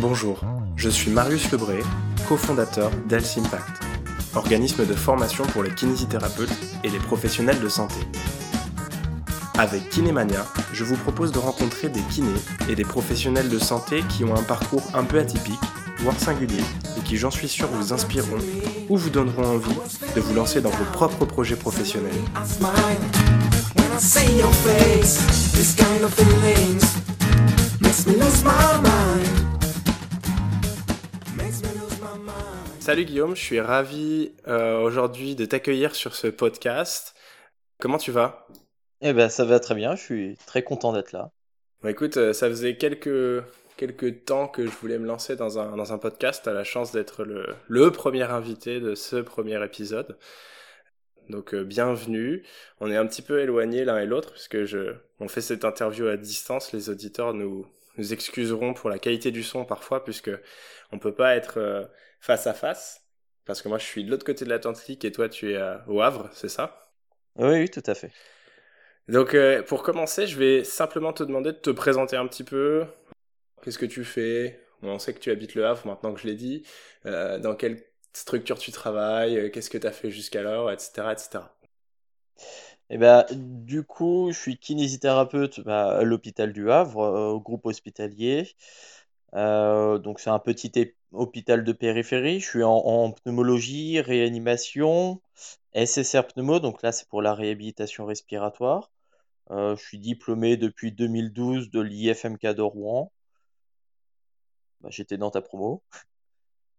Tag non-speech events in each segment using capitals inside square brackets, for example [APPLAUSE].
Bonjour, je suis Marius Lebré, cofondateur d'Health Impact, organisme de formation pour les kinésithérapeutes et les professionnels de santé. Avec Kinémania, je vous propose de rencontrer des kinés et des professionnels de santé qui ont un parcours un peu atypique, voire singulier, et qui, j'en suis sûr, vous inspireront ou vous donneront envie de vous lancer dans vos propres projets professionnels. Salut Guillaume, je suis ravi euh, aujourd'hui de t'accueillir sur ce podcast. Comment tu vas? Eh ben ça va très bien, je suis très content d'être là. Bah, écoute, euh, ça faisait quelques, quelques temps que je voulais me lancer dans un, dans un podcast. Tu as la chance d'être le, le premier invité de ce premier épisode. Donc euh, bienvenue. On est un petit peu éloignés l'un et l'autre puisque je, on fait cette interview à distance. Les auditeurs nous, nous excuseront pour la qualité du son parfois puisque on peut pas être face à face parce que moi je suis de l'autre côté de l'Atlantique et toi tu es au Havre, c'est ça? Oui, oui, tout à fait. Donc euh, pour commencer, je vais simplement te demander de te présenter un petit peu. Qu'est-ce que tu fais? On sait que tu habites le Havre maintenant que je l'ai dit. Euh, dans quelle structure tu travailles? Qu'est-ce que tu as fait jusqu'alors Etc. etc. Eh ben, du coup, je suis kinésithérapeute bah, à l'hôpital du Havre, euh, au groupe hospitalier. Euh, donc c'est un petit hôpital de périphérie. Je suis en, pneumologie, réanimation, SSR pneumo, donc là c'est pour la réhabilitation respiratoire. Euh, je suis diplômé depuis 2012 de l'IFMK de Rouen. Bah, j'étais dans ta promo.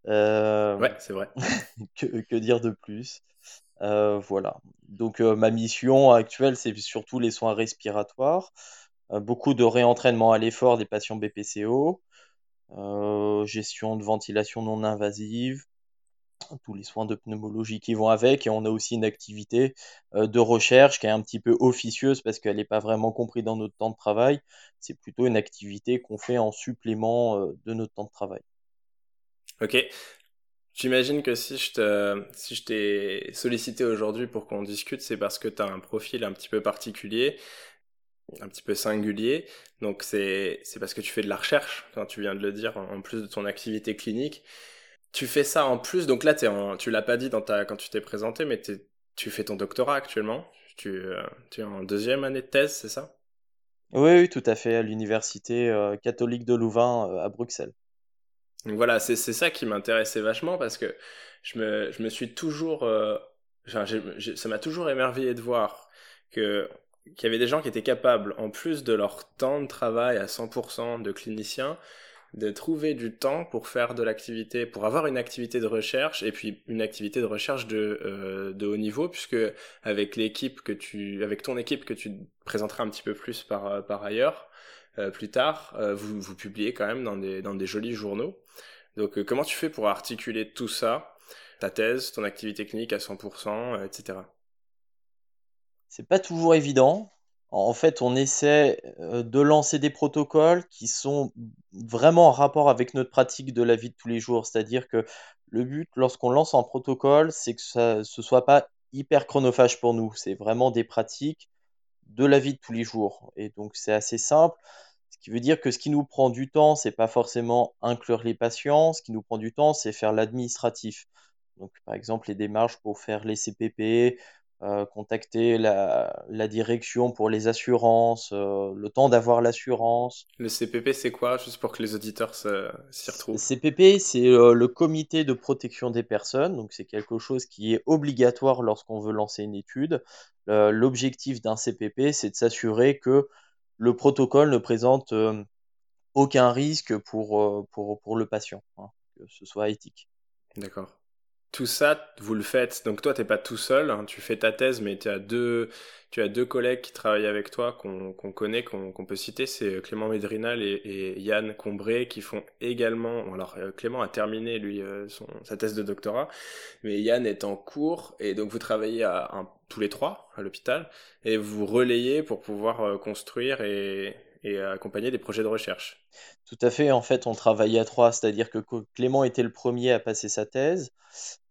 Ouais, c'est vrai. [LAUGHS] que, dire de plus? Euh, voilà. Donc euh, ma mission actuelle, c'est surtout les soins respiratoires, euh, beaucoup de réentraînement à l'effort des patients BPCO, gestion de ventilation non invasive, tous les soins de pneumologie qui vont avec, et on a aussi une activité de recherche qui est un petit peu officieuse parce qu'elle n'est pas vraiment comprise dans notre temps de travail. C'est plutôt une activité qu'on fait en supplément de notre temps de travail. Ok. J'imagine que si je te, si je t'ai sollicité aujourd'hui pour qu'on discute, c'est parce que tu as un profil un petit peu particulier, un petit peu singulier. Donc c'est, parce que tu fais de la recherche, quand tu viens de le dire, en plus de ton activité clinique. Tu fais ça en plus, donc là, es en, tu l'as pas dit dans ta, quand tu t'es présenté, mais tu fais ton doctorat actuellement. Tu, euh, tu es en deuxième année de thèse, c'est ça? Oui, oui, tout à fait, à l'Université euh, catholique de Louvain euh, à Bruxelles. Donc voilà, c'est ça qui m'intéressait vachement parce que je me, je me suis toujours. Ça m'a toujours émerveillé de voir que qu'il y avait des gens qui étaient capables, en plus de leur temps de travail à 100% de cliniciens, de trouver du temps pour faire de l'activité, pour avoir une activité de recherche et puis une activité de recherche de, euh, de haut niveau, puisque avec l'équipe que tu, avec ton équipe que tu présenteras un petit peu plus par, par ailleurs, euh, plus tard, euh, vous, vous publiez quand même dans des, dans des jolis journaux. Donc euh, comment tu fais pour articuler tout ça, ta thèse, ton activité clinique à 100%, etc. C'est pas toujours évident. En fait, on essaie de lancer des protocoles qui sont vraiment en rapport avec notre pratique de la vie de tous les jours. C'est-à-dire que le but, lorsqu'on lance un protocole, c'est que ça, ce soit pas hyper chronophage pour nous. C'est vraiment des pratiques de la vie de tous les jours. Et donc, c'est assez simple. Ce qui veut dire que ce qui nous prend du temps, c'est pas forcément inclure les patients. Ce qui nous prend du temps, c'est faire l'administratif. Donc, par exemple, les démarches pour faire les CPP, euh, contacter la, direction pour les assurances, euh, le temps d'avoir l'assurance. Le CPP, c'est quoi Juste pour que les auditeurs s'y retrouvent? Le CPP, c'est euh, le comité de protection des personnes. Donc, c'est quelque chose qui est obligatoire lorsqu'on veut lancer une étude. L'objectif d'un CPP, c'est de s'assurer que le protocole ne présente aucun risque pour, pour, pour le patient, hein, que ce soit éthique. D'accord tout ça, vous le faites. Donc toi, t'es pas tout seul. Hein. tu fais ta thèse, mais tu as deux, tu as deux collègues qui travaillent avec toi, qu'on connaît, qu'on peut citer. C'est euh, Clément Médrinal et, Yann Combré qui font également. Alors euh, Clément a terminé lui euh, son, sa thèse de doctorat, mais Yann est en cours et donc vous travaillez à, tous les trois à l'hôpital et vous relayez pour pouvoir construire et, et accompagner des projets de recherche. Tout à fait. En fait, on travaillait à trois, c'est-à-dire que Clément était le premier à passer sa thèse.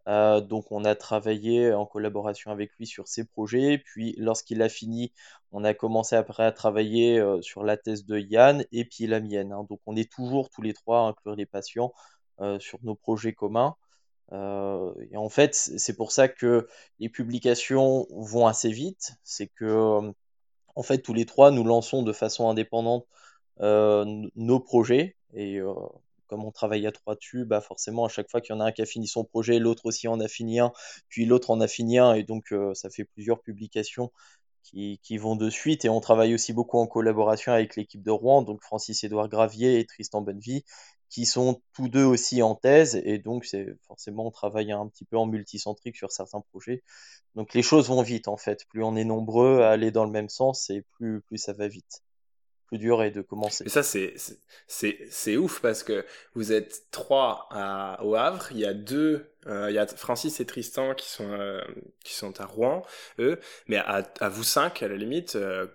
Euh, donc on a travaillé en collaboration avec lui sur ses projets. Puis lorsqu'il a fini, on a commencé après à travailler euh, sur la thèse de Yann et puis la mienne. Hein. Donc on est toujours tous les trois à inclure les patients euh, sur nos projets communs. et en fait, c'est pour ça que les publications vont assez vite. C'est que en fait tous les trois nous lançons de façon indépendante nos projets. Et comme on travaille à trois dessus, bah forcément, à chaque fois qu'il y en a un qui a fini son projet, l'autre aussi en a fini un, puis l'autre en a fini un, et donc euh, ça fait plusieurs publications qui, qui, vont de suite. Et on travaille aussi beaucoup en collaboration avec l'équipe de Rouen, donc Francis-Édouard Gravier et Tristan Bonnevie, qui sont tous deux aussi en thèse, et donc c'est forcément on travaille un petit peu en multicentrique sur certains projets. Donc les choses vont vite en fait. Plus on est nombreux à aller dans le même sens, et plus, plus ça va vite plus dur est de commencer. Et ça, c'est, c'est, ouf parce que vous êtes trois au Havre, il y a deux, euh, il y a Francis et Tristan qui sont, euh, qui sont à Rouen, eux, mais à, à vous cinq, à la limite, euh,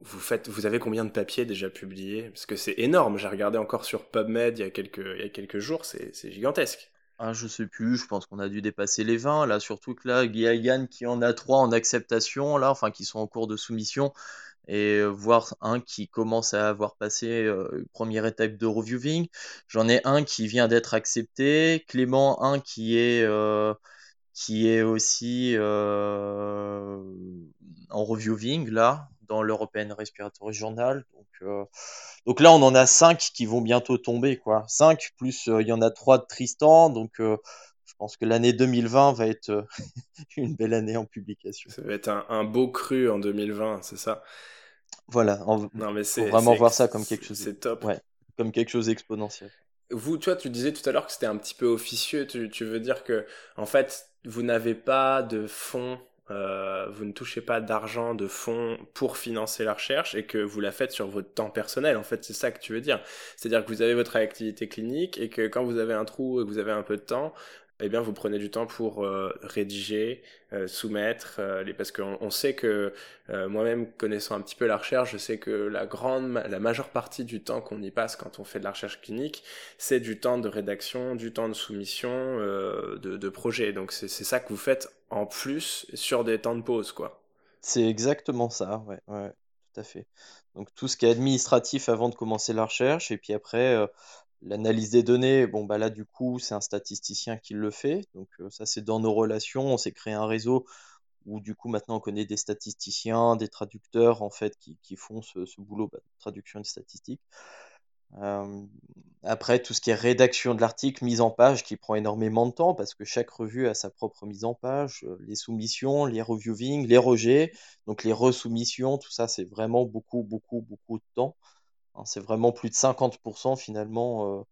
vous faites, vous avez combien de papiers déjà publiés? Parce que c'est énorme. J'ai regardé encore sur PubMed il y a quelques, il y a quelques jours. C'est, gigantesque. Ah, je sais plus. Je pense qu'on a dû dépasser les 20 là. Surtout que là, il y a Yann qui en a trois en acceptation là, enfin qui sont en cours de soumission et voir un qui commence à avoir passé une première étape de reviewing. J'en ai un qui vient d'être accepté, Clément un qui est qui est aussi en reviewing là dans l'European Respiratory Journal. Donc, donc là on en a cinq qui vont bientôt tomber quoi. Cinq plus il y en a trois de Tristan donc je pense que l'année 2020 va être [LAUGHS] une belle année en publication. Ça va être un, un beau cru en 2020, c'est ça? Voilà, on non, mais faut vraiment voir ça comme quelque chose. C'est top. Ouais, comme quelque chose d'exponentiel. Vous, toi, tu disais tout à l'heure que c'était un petit peu officieux. Tu, tu, veux dire que, en fait, vous n'avez pas de fonds, euh, vous ne touchez pas d'argent, de fonds pour financer la recherche et que vous la faites sur votre temps personnel. En fait, c'est ça que tu veux dire. C'est-à-dire que vous avez votre activité clinique et que quand vous avez un trou et que vous avez un peu de temps, eh bien, vous prenez du temps pour euh, rédiger, euh, soumettre, parce qu'on on sait que moi-même connaissant un petit peu la recherche, je sais que la grande, la majeure partie du temps qu'on y passe quand on fait de la recherche clinique, c'est du temps de rédaction, du temps de soumission, de, de projet. Donc c'est ça que vous faites en plus sur des temps de pause, quoi. C'est exactement ça, ouais, ouais, tout à fait. Donc tout ce qui est administratif avant de commencer la recherche, et puis après, L'analyse des données, bon bah là du coup c'est un statisticien qui le fait, donc euh, ça c'est dans nos relations, on s'est créé un réseau où du coup maintenant on connaît des statisticiens, des traducteurs en fait qui, qui font ce, boulot bah, de traduction de statistiques. Euh, après tout ce qui est rédaction de l'article, mise en page qui prend énormément de temps parce que chaque revue a sa propre mise en page, euh, les soumissions, les reviewing, les rejets, donc les resoumissions, tout ça c'est vraiment beaucoup beaucoup beaucoup de temps. Hein, c'est vraiment plus de 50% finalement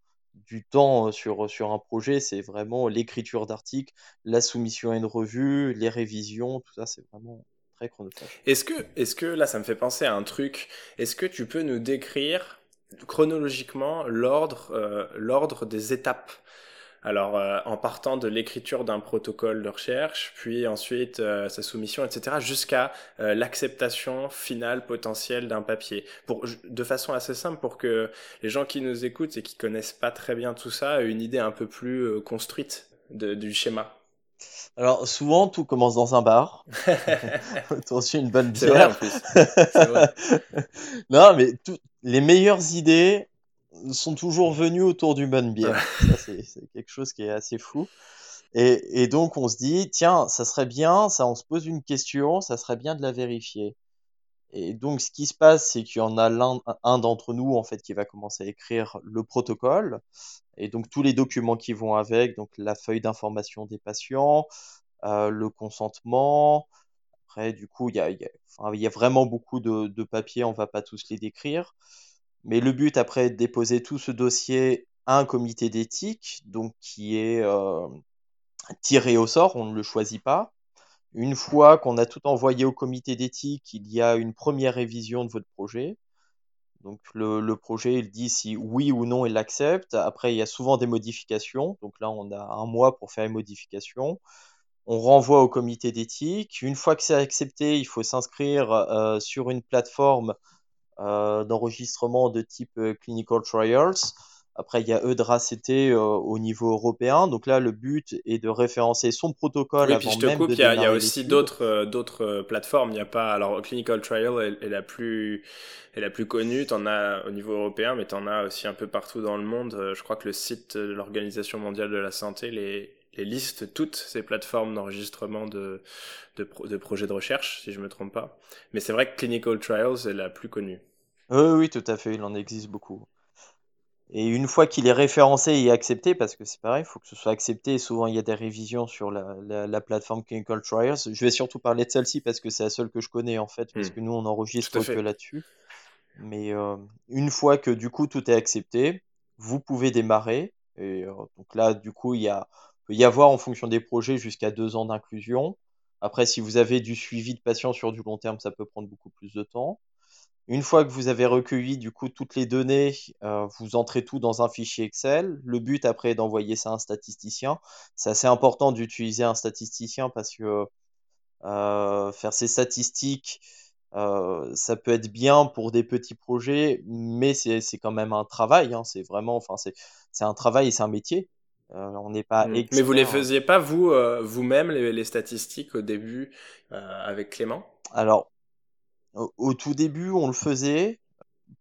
du temps sur, sur un projet. C'est vraiment l'écriture d'articles, la soumission à une revue, les révisions, tout ça, c'est vraiment très chronophage. Est-ce que, est-ce que là, ça me fait penser à un truc. Est-ce que tu peux nous décrire chronologiquement l'ordre, l'ordre des étapes alors, euh, en partant de l'écriture d'un protocole de recherche, puis ensuite euh, sa soumission, etc., jusqu'à euh, l'acceptation finale potentielle d'un papier. Pour, de façon assez simple pour que les gens qui nous écoutent et qui connaissent pas très bien tout ça aient une idée un peu plus construite de, du schéma. Alors souvent tout commence dans un bar. [LAUGHS] [LAUGHS] Attention une bonne bière. Vrai, en plus. Vrai. [LAUGHS] non mais les meilleures idées sont toujours venus autour d'une bonne bière. c'est quelque chose qui est assez fou. Et, et, donc, on se dit, tiens, ça serait bien, ça, on se pose une question, ça serait bien de la vérifier. Et donc, ce qui se passe, c'est qu'il y en a un d'entre nous, en fait, qui va commencer à écrire le protocole. Et donc, tous les documents qui vont avec, donc la feuille d'information des patients, euh, le consentement. Du coup, il y a, vraiment beaucoup de, de papiers, on va pas tous les décrire. Mais le but après est de déposer tout ce dossier à un comité d'éthique, donc qui est euh, tiré au sort, on ne le choisit pas. Une fois qu'on a tout envoyé au comité d'éthique, il y a une première révision de votre projet. Donc le, le, projet, il dit si oui ou non il l'accepte. Après, il y a souvent des modifications. Donc là, on a un mois pour faire les modifications. On renvoie au comité d'éthique. Une fois que c'est accepté, il faut s'inscrire euh, sur une plateforme euh, d'enregistrement de type euh, clinical trials. Après, il y a EudraCT au niveau européen. Donc là, le but est de référencer son protocole oui, avant puis je te même coupe, de il y a, y aussi d'autres d'autres plateformes. Il n'y a pas alors Clinical Trial est, est la plus est la plus connue. T'en as au niveau européen, mais t'en as aussi un peu partout dans le monde. Je crois que le site de l'Organisation mondiale de la santé les les liste toutes ces plateformes d'enregistrement de, de, pro- de projets de recherche, si je me trompe pas. Mais c'est vrai que Clinical Trials est la plus connue. Oui, oui, tout à fait, il en existe beaucoup. Et une fois qu'il est référencé et accepté, parce que c'est pareil, il faut que ce soit accepté, et souvent il y a des révisions sur la, la, la plateforme Clinical Trials. Je vais surtout parler de celle-ci parce que c'est la seule que je connais en fait, parce Hmm. que nous on enregistre que là-dessus. Mais euh, une fois que du coup tout est accepté, vous pouvez démarrer. Et euh, donc là, du coup, il y a, peut y avoir en fonction des projets jusqu'à deux ans d'inclusion. Après, si vous avez du suivi de patients sur du long terme, ça peut prendre beaucoup plus de temps. Une fois que vous avez recueilli du coup toutes les données, euh, vous entrez tout dans un fichier Excel. Le but après est d'envoyer ça à un statisticien. C'est assez important d'utiliser un statisticien parce que euh, faire ces statistiques, euh, ça peut être bien pour des petits projets, mais c'est quand même un travail. hein. C'est vraiment, enfin c'est un travail et c'est un métier. Euh, on n'est pas Hmm. Mais vous les hein. faisiez pas vous euh, vous-même les, les statistiques au début euh, avec Clément? Alors, au, au tout début, on le faisait.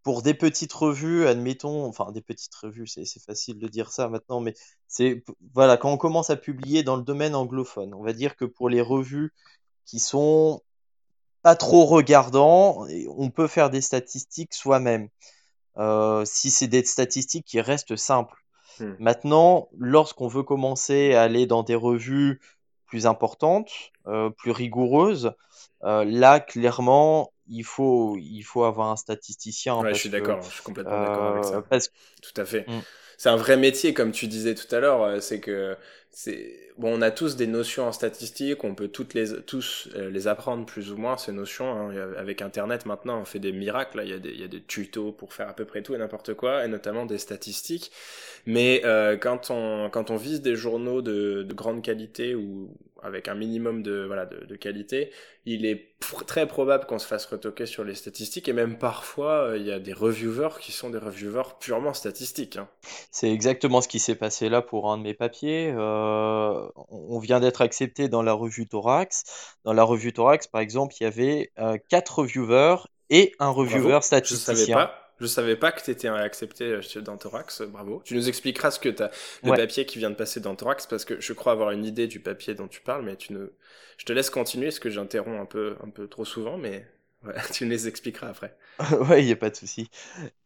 pour des petites revues, admettons, enfin des petites revues, c'est facile de dire ça maintenant, mais c'est voilà, quand on commence à publier dans le domaine anglophone, on va dire que pour les revues qui sont pas trop regardants, on peut faire des statistiques soi-même, si c'est des statistiques qui restent simples. Hmm. Maintenant, lorsqu'on veut commencer à aller dans des revues plus importantes, euh, plus rigoureuses, euh, là, clairement, il faut, il faut avoir un statisticien Ouais, je suis d'accord, je suis complètement d'accord avec euh, ça. parce Tout à fait. Mm. C'est un vrai métier, comme tu disais tout à l'heure. C'est que on a tous des notions en statistique, on peut toutes les tous euh, les apprendre plus ou moins ces notions. hein. Avec Internet maintenant, on fait des miracles. Il y a des il tutos pour faire à peu près tout et n'importe quoi, et notamment des statistiques. Mais euh, quand on quand on vise des journaux de, de grande qualité ou avec un minimum de voilà de, qualité, il est très probable qu'on se fasse retoquer sur les statistiques et même parfois euh, il y a des reviewers qui sont des reviewers purement statistiques. Hein. c'est exactement ce qui s'est passé là pour un de mes papiers. On vient d'être accepté dans la revue Thorax. Dans la revue Thorax, par exemple, il y avait euh, quatre reviewers et un reviewer Bravo, je savais pas. Je savais pas que tu étais accepté dans Thorax, bravo. Tu nous expliqueras ce que t'as, le Ouais. papier qui vient de passer dans Thorax, parce que je crois avoir une idée du papier dont tu parles, mais tu ne... je te laisse continuer, parce que j'interromps un peu, un peu trop souvent, mais ouais, [LAUGHS] tu les expliqueras après. [LAUGHS] Ouais, il n'y a pas de souci.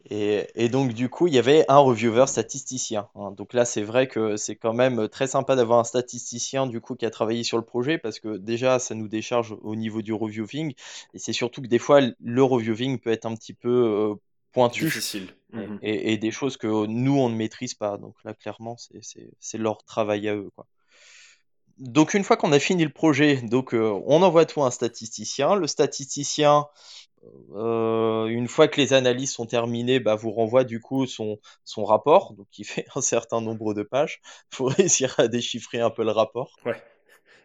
Et, et donc, du coup, il y avait un reviewer statisticien. hein. Donc là, c'est vrai que c'est quand même très sympa d'avoir un statisticien, du coup, qui a travaillé sur le projet, parce que déjà, ça nous décharge au niveau du reviewing. Et c'est surtout que des fois, le reviewing peut être un petit peu euh, pointu Difficile. et, Mhm. et- et des choses que nous, on ne maîtrise pas. Donc là, clairement, c'est leur travail à eux, quoi. Donc, une fois qu'on a fini le projet, donc, euh, on envoie tout à un statisticien. Le statisticien euh, une fois que les analyses sont terminées, bah, vous renvoie du coup son, son rapport, donc qui [LAUGHS] fait un certain nombre de pages. Faut réussir à déchiffrer un peu le rapport.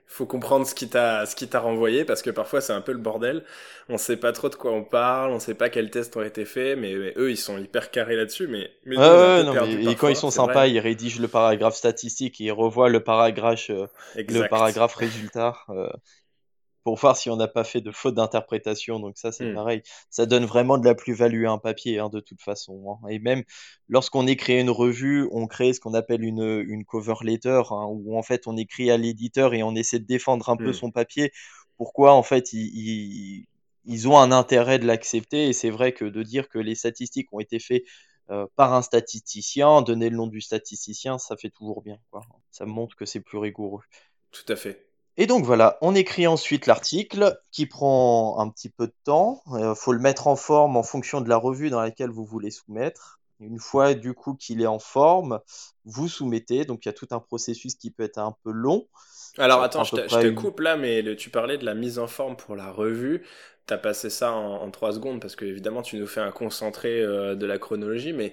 Faut comprendre ce qui t'a, ce qui t'a renvoyé, parce que parfois c'est un peu le bordel. On sait pas trop de quoi on parle, on sait pas quels tests ont été faits, mais, mais eux ils sont hyper carrés là-dessus, mais, non, et quand ils sont sympas, vrai. ils rédigent le paragraphe statistique et ils revoient le paragraphe, euh, le paragraphe résultat euh, pour voir si on n'a pas fait de faute d'interprétation. Donc ça, c'est Hmm. pareil. Ça donne vraiment de la plus-value à un papier, hein, de toute façon. hein. Et même lorsqu'on écrit une revue, on crée ce qu'on appelle une, une cover letter, hein, où en fait on écrit à l'éditeur et on essaie de défendre un peu Hmm. son papier. Pourquoi en fait ils, ont un intérêt de l'accepter? Et c'est vrai que de dire que les statistiques ont été faites euh, par un statisticien, donner le nom du statisticien, ça fait toujours bien, quoi. Ça montre que c'est plus rigoureux. Tout à fait. Et donc voilà, on écrit ensuite l'article qui prend un petit peu de temps. Il faut le mettre en forme en fonction de la revue dans laquelle vous voulez soumettre. Une fois du coup qu'il est en forme, vous soumettez. Donc il y a tout un processus qui peut être un peu long. Alors attends, je te, je coupe là, mais le- tu parlais de la mise en forme pour la revue. T'as passé ça en, en trois secondes parce que évidemment tu nous fais un concentré euh, de la chronologie, mais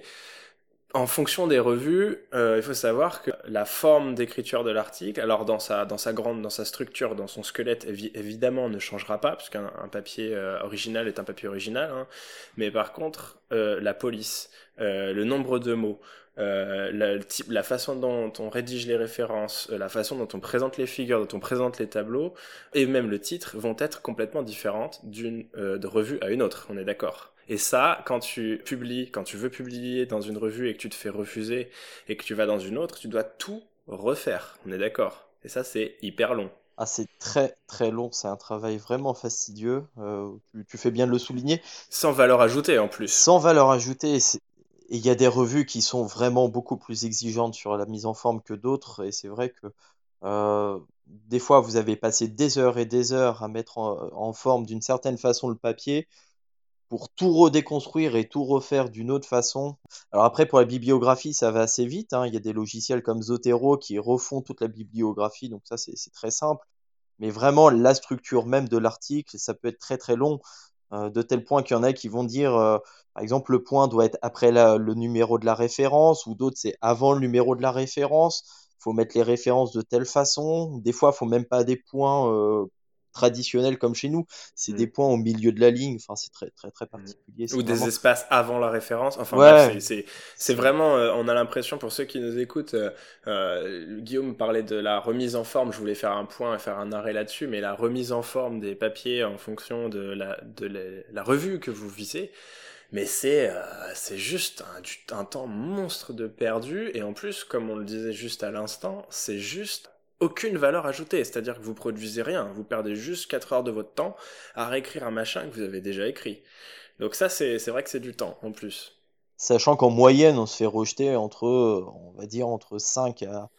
en fonction des revues, euh, il faut savoir que la forme d'écriture de l'article, alors dans sa, dans sa grande, dans sa structure, dans son squelette, évidemment, ne changera pas, parce qu'un papier euh, original est un papier original. Hein. mais par contre, euh, la police, le nombre de mots, la, la, façon dont on rédige les références, la façon dont on présente les figures, dont on présente les tableaux, et même le titre vont être complètement différentes d'une de revue à une autre. On est d'accord. Et ça, quand tu publies, quand tu veux publier dans une revue et que tu te fais refuser et que tu vas dans une autre, tu dois tout refaire. On est d'accord? Et ça, c'est hyper long. Ah, c'est très très long, c'est un travail vraiment fastidieux, euh, tu, fais bien de le souligner. Sans valeur ajoutée en plus. Sans valeur ajoutée, il y a des revues qui sont vraiment beaucoup plus exigeantes sur la mise en forme que d'autres, et c'est vrai que euh, des fois vous avez passé des heures et des heures à mettre en forme d'une certaine façon le papier, pour tout redéconstruire et tout refaire d'une autre façon. Alors après, pour la bibliographie, ça va assez vite. Hein. Il y a des logiciels comme Zotero qui refont toute la bibliographie, donc ça, c'est très simple. Mais vraiment, la structure même de l'article, ça peut être très très long, euh, de tel point qu'il y en a qui vont dire, euh, par exemple, le point doit être après le numéro de la référence, ou d'autres, c'est avant le numéro de la référence. Il faut mettre les références de telle façon. Des fois, il faut même pas des points euh, traditionnel comme chez nous. C'est des mm. points au milieu de la ligne. Enfin, c'est très, très, très mm. particulier. Ou des espaces avant la référence. Enfin, c'est vraiment, euh, on a l'impression, pour ceux qui nous écoutent, euh, euh, Guillaume parlait de la remise en forme. Je voulais faire un point et faire un arrêt là-dessus, mais la remise en forme des papiers en fonction de la, de la, revue que vous visez. Mais c'est c'est juste un, un temps monstre de perdu. Et en plus, comme on le disait juste à l'instant, c'est juste aucune valeur ajoutée, c'est-à-dire que vous produisez rien, vous perdez juste 4 heures de votre temps à réécrire un machin que vous avez déjà écrit. Donc ça, c'est vrai que c'est du temps en plus. Sachant qu'en moyenne, on se fait rejeter entre, on va dire, entre 5 à,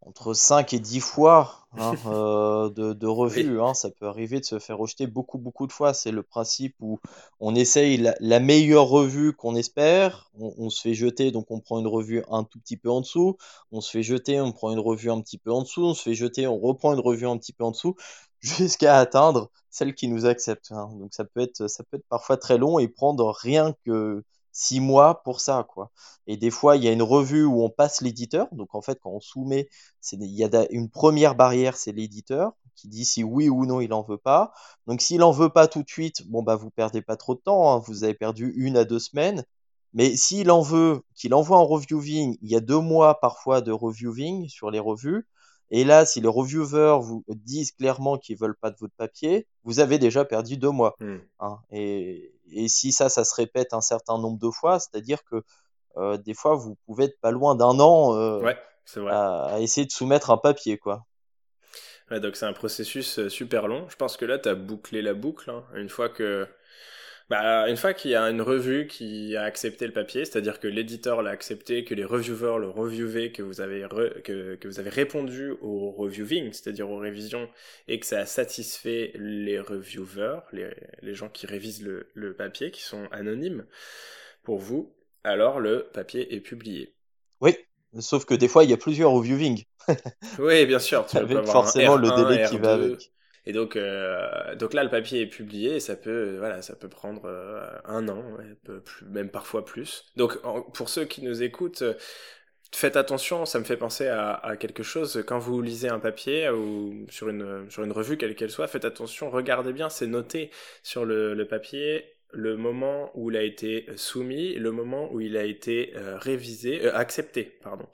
entre 5 et 10 fois hein, [LAUGHS] euh, de, de revues. Hein, ça peut arriver de se faire rejeter beaucoup, beaucoup de fois. C'est le principe où on essaye la, meilleure revue qu'on espère. On, se fait jeter, donc on prend une revue un tout petit peu en dessous. On se fait jeter, on prend une revue un petit peu en dessous. On se fait jeter, on reprend une revue un petit peu en dessous [LAUGHS] jusqu'à atteindre celle qui nous accepte. Hein. Donc ça peut, être, ça peut être parfois très long et prendre rien que six mois pour ça, quoi. Et des fois, il y a une revue où on passe l'éditeur. Donc, en fait, quand on soumet, il y a une première barrière, c'est l'éditeur qui dit si oui ou non il en veut pas. Donc, s'il en veut pas tout de suite, bon, bah, vous perdez pas trop de temps. Hein. vous avez perdu une à deux semaines. Mais s'il en veut, qu'il envoie en reviewing, il y a deux mois parfois de reviewing sur les revues. Et là, si les reviewers vous disent clairement qu'ils veulent pas de votre papier, vous avez déjà perdu deux mois. Mmh. Hein. Et, et, si ça, ça se répète un certain nombre de fois, c'est-à-dire que euh, des fois, vous pouvez être pas loin d'un an euh, À, essayer de soumettre un papier, quoi. Ouais, donc c'est un processus euh, super long. Je pense que là, tu as bouclé la boucle. Hein. Une fois que bah, une fois qu'il y a une revue qui a accepté le papier, c'est-à-dire que l'éditeur l'a accepté, que les reviewers l'ont reviewé, que vous avez que, que, vous avez répondu au reviewing, c'est-à-dire aux révisions, et que ça a satisfait les reviewers, les, les gens qui révisent le, le papier, qui sont anonymes pour vous, alors le papier est publié. Oui, sauf que des fois il y a plusieurs reviewing. oui, bien sûr. Tu [LAUGHS] avec forcément le délai qui va avec. Et donc, euh, donc là, le papier est publié et ça peut, voilà, ça peut prendre euh, un an, même parfois plus. Donc, pour ceux qui nous écoutent, euh, faites attention, ça me fait penser à, quelque chose. Quand vous lisez un papier ou sur une, sur une revue, quelle qu'elle soit, faites attention, regardez bien, c'est noté sur le papier le moment où il a été soumis, le moment où il a été euh, révisé, euh, accepté, pardon.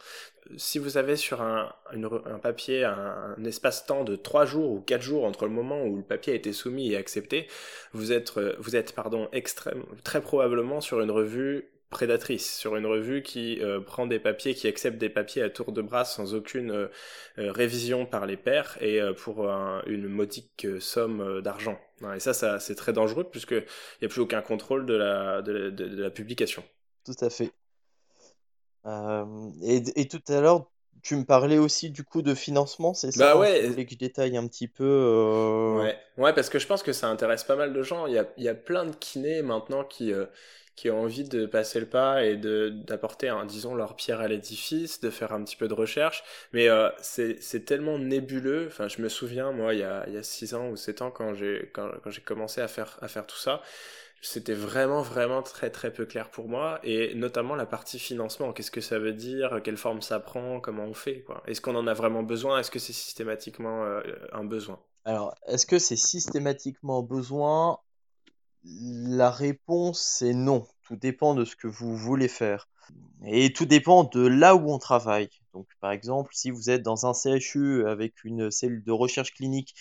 Si vous avez sur un, un papier un, espace-temps de 3 jours ou 4 jours entre le moment où le papier a été soumis et accepté, vous êtes, euh, vous êtes pardon, extrême, très probablement sur une revue prédatrice sur une revue qui euh, prend des papiers, qui accepte des papiers à tour de bras sans aucune euh, euh, révision par les pairs et pour une modique somme d'argent. Et ça, ça c'est très dangereux puisqu'il n'y a plus aucun contrôle de la, de, la publication. Tout à fait. Et, et, tout à l'heure, tu me parlais aussi du coup de financement, c'est ça? Bah ouais. Voulais que je détaille un petit peu. Ouais. ouais, parce que je pense que ça intéresse pas mal de gens. Il y a, il y a plein de kinés maintenant qui, qui ont envie de passer le pas et de d'apporter, disons, leur pierre à l'édifice, de faire un petit peu de recherche. Mais euh, c'est tellement nébuleux. Enfin, je me souviens, moi, il y a, il y a 6 ans ou 7 ans, quand j'ai quand j'ai commencé à faire, à faire tout ça, c'était vraiment, vraiment très, très peu clair pour moi. Et notamment la partie financement. Qu'est-ce que ça veut dire? Quelle forme ça prend? Comment on fait Est-ce qu'on en a vraiment besoin? Est-ce que c'est systématiquement euh, un besoin? Alors, est-ce que c'est systématiquement besoin? La réponse, c'est non. Tout dépend de ce que vous voulez faire. Et tout dépend de là où on travaille. Donc, par exemple, si vous êtes dans un CHU avec une cellule de recherche clinique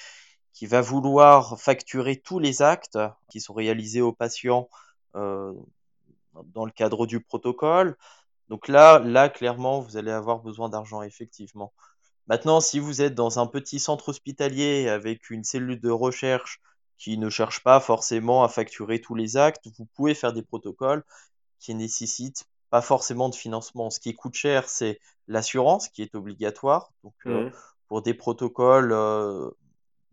qui va vouloir facturer tous les actes qui sont réalisés aux patients euh, dans le cadre du protocole. Donc là, là, clairement, vous allez avoir besoin d'argent, effectivement. Maintenant, si vous êtes dans un petit centre hospitalier avec une cellule de recherche qui ne cherche pas forcément à facturer tous les actes, vous pouvez faire des protocoles qui nécessitent pas forcément de financement. Ce qui coûte cher, c'est l'assurance qui est obligatoire. Donc, euh, mmh. pour des protocoles euh,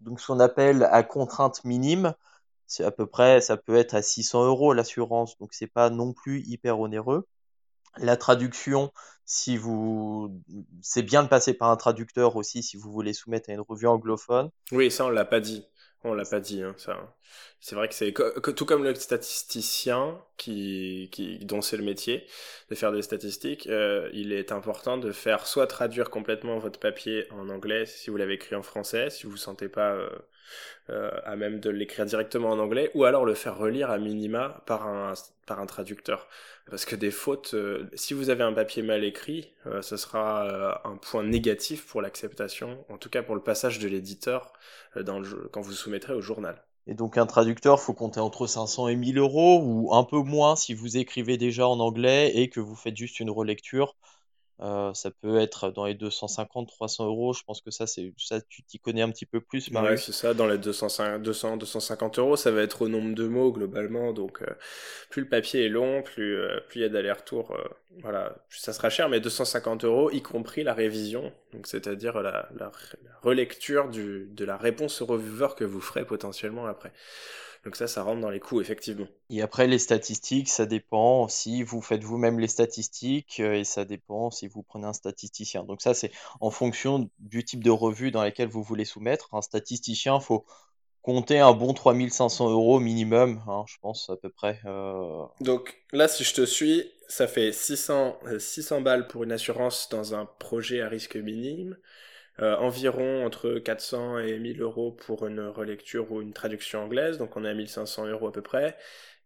donc ce qu'on appelle à contrainte minime. C'est à peu près, ça peut être à 600 euros l'assurance, donc c'est pas non plus hyper onéreux. La traduction, si vous, c'est bien de passer par un traducteur aussi si vous voulez soumettre à une revue anglophone. Oui, ça on l'a pas dit. On l'a pas dit, hein, ça. C'est vrai que c'est tout comme le statisticien qui, qui dont c'est le métier de faire des statistiques. Euh, il est important de faire soit traduire complètement votre papier en anglais si vous l'avez écrit en français, si vous vous sentez pas euh, euh, à même de l'écrire directement en anglais, ou alors le faire relire à minima par un par un traducteur. Parce que des fautes, si vous avez un papier mal écrit, ce sera un point négatif pour l'acceptation, en tout cas pour le passage de l'éditeur quand vous soumettrez au journal. Et donc un traducteur, faut compter entre 500 et 1000 euros ou un peu moins si vous écrivez déjà en anglais et que vous faites juste une relecture. Euh, ça peut être dans les 250, 300 euros. Je pense que ça, c'est ça, tu t'y connais un petit peu plus, Marie. c'est ça. Dans les 200, 200, 250 euros, ça va être au nombre de mots globalement. Donc, euh, plus le papier est long, plus euh, plus il y a d'aller-retour. voilà, ça sera cher, mais 250 euros, y compris la révision. Donc, c'est-à-dire la, la, relecture du, de la réponse au revieweur que vous ferez potentiellement après. Donc ça, ça rentre dans les coûts, effectivement. Et après, les statistiques, ça dépend si vous faites vous-même les statistiques euh, et ça dépend si vous prenez un statisticien. Donc ça, c'est en fonction du type de revue dans laquelle vous voulez soumettre. Un statisticien, il faut compter un bon 3500 euros minimum, hein, je pense à peu près. Euh. Donc là, si je te suis, ça fait 600, 600 euh, balles pour une assurance dans un projet à risque minime. Euh, environ entre 400 et 1000 euros pour une relecture ou une traduction anglaise, donc on est à 1500 euros à peu près,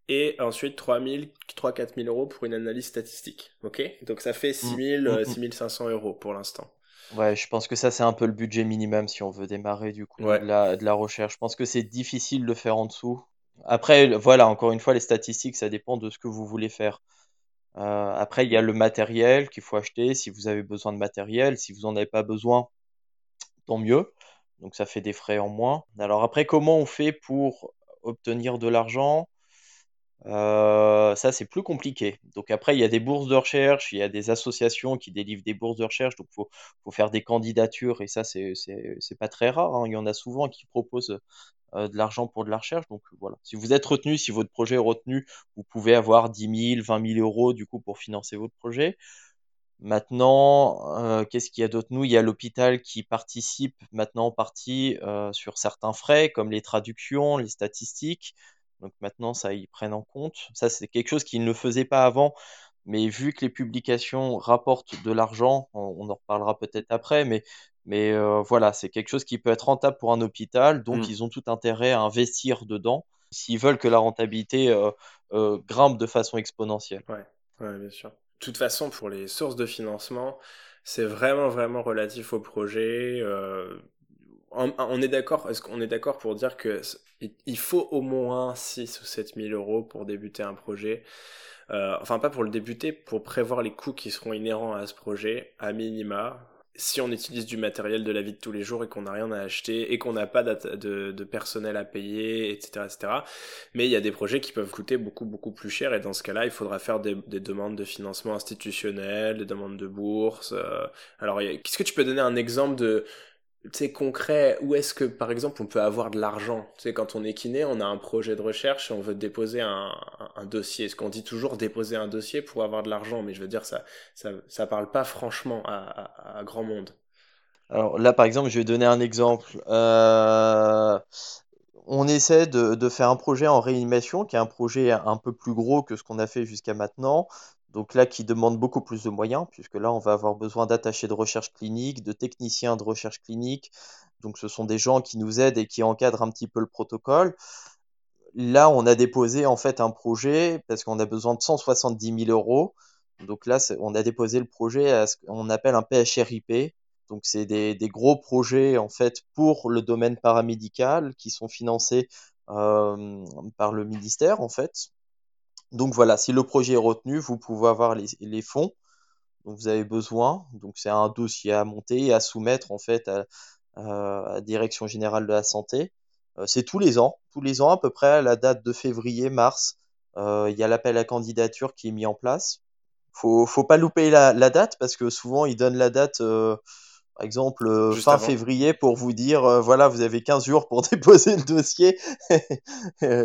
et ensuite 3000, 3-4000 euros pour une analyse statistique, ok? Donc ça fait 6000, 6500 mm, mm, mm. euros pour l'instant. Ouais, je pense que ça c'est un peu le budget minimum si on veut démarrer du coup de, la, de la recherche. Je pense que c'est difficile de faire en dessous. Après, voilà, encore une fois, les statistiques, ça dépend de ce que vous voulez faire. Euh, après, il y a le matériel qu'il faut acheter si vous avez besoin de matériel. Si vous n'en avez pas besoin, mieux. Donc ça fait des frais en moins. Alors après, comment on fait pour obtenir de l'argent? Euh, ça, c'est plus compliqué. Donc après, il y a des bourses de recherche, il y a des associations qui délivrent des bourses de recherche, donc il faut, faut, faire des candidatures, et ça, c'est pas très rare. Hein. Il y en a souvent qui proposent euh, de l'argent pour de la recherche. Donc voilà, si vous êtes retenu, si votre projet est retenu, vous pouvez avoir 10 000, 20 000 euros du coup pour financer votre projet. Maintenant, euh, qu'est-ce qu'il y a d'autre? Nous, il y a l'hôpital qui participe maintenant en partie euh, sur certains frais, comme les traductions, les statistiques. Donc maintenant, ça, ils prennent en compte. Ça, c'est quelque chose qu'ils ne faisaient pas avant. Mais vu que les publications rapportent de l'argent, on, en reparlera peut-être après, mais, mais euh, voilà, c'est quelque chose qui peut être rentable pour un hôpital, donc mmh. ils ont tout intérêt à investir dedans s'ils veulent que la rentabilité grimpe de façon exponentielle. Ouais, ouais bien sûr toute façon, pour les sources de financement, c'est vraiment, vraiment relatif au projet. Euh, on, est d'accord, est-ce qu'on est d'accord pour dire que il faut au moins 6 ou 7 000 euros pour débuter un projet euh, Enfin, pas pour le débuter, pour prévoir les coûts qui seront inhérents à ce projet, à minima si on utilise du matériel de la vie de tous les jours et qu'on n'a rien à acheter et qu'on n'a pas de, personnel à payer, etc., etc. Mais il y a des projets qui peuvent coûter beaucoup, beaucoup plus cher et dans ce cas-là, il faudra faire des, des demandes de financement institutionnel, des demandes de bourse. Euh. Alors, qu'est-ce que tu peux donner un exemple de, c'est concret, où est-ce que, par exemple, on peut avoir de l'argent? Tu sais, quand on est kiné, on a un projet de recherche et on veut déposer un, un, dossier. Est-ce qu'on dit toujours déposer un dossier pour avoir de l'argent? Mais je veux dire, ça, ça, parle pas franchement à, grand monde. Alors là, par exemple, je vais donner un exemple. Euh, on essaie de, faire un projet en réanimation, qui est un projet un peu plus gros que ce qu'on a fait jusqu'à maintenant. Donc là, qui demande beaucoup plus de moyens, puisque là, on va avoir besoin d'attachés de recherche clinique, de techniciens de recherche clinique. Donc ce sont des gens qui nous aident et qui encadrent un petit peu le protocole. Là, on a déposé en fait un projet parce qu'on a besoin de 170 000 euros. Donc là, on a déposé le projet à ce qu'on appelle un PHRIP, donc c'est des, gros projets en fait pour le domaine paramédical qui sont financés euh, par le ministère en fait. Donc voilà, si le projet est retenu, vous pouvez avoir les, fonds dont vous avez besoin. Donc c'est un dossier à monter et à soumettre en fait à, la Direction générale de la santé. Euh, c'est tous les ans, tous les ans à peu près à la date de février-mars. Euh, il y a l'appel à candidature qui est mis en place. Faut, faut pas louper la, date parce que souvent ils donnent la date par exemple, euh, fin février pour vous dire, euh, voilà, vous avez 15 jours pour [LAUGHS] déposer le dossier. [LAUGHS]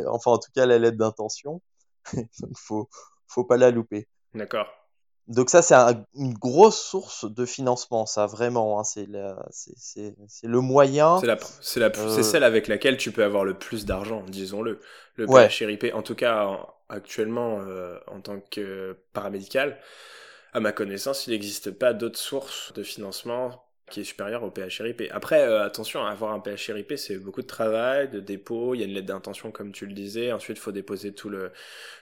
enfin, en tout cas, la lettre d'intention. [LAUGHS] Donc, faut, faut pas la louper. D'accord. Donc ça, c'est une grosse source de financement, ça, vraiment. Hein, c'est le moyen. C'est la, euh, celle avec laquelle tu peux avoir le plus d'argent, disons-le. Le PHRIP, en tout cas, actuellement, en tant que paramédical, à ma connaissance, il n'existe pas d'autres sources de financement qui est supérieur au PHRIP. Après, euh, attention, avoir un PHRIP, c'est beaucoup de travail, de dépôt, il y a une lettre d'intention comme tu le disais, ensuite il faut déposer tout le,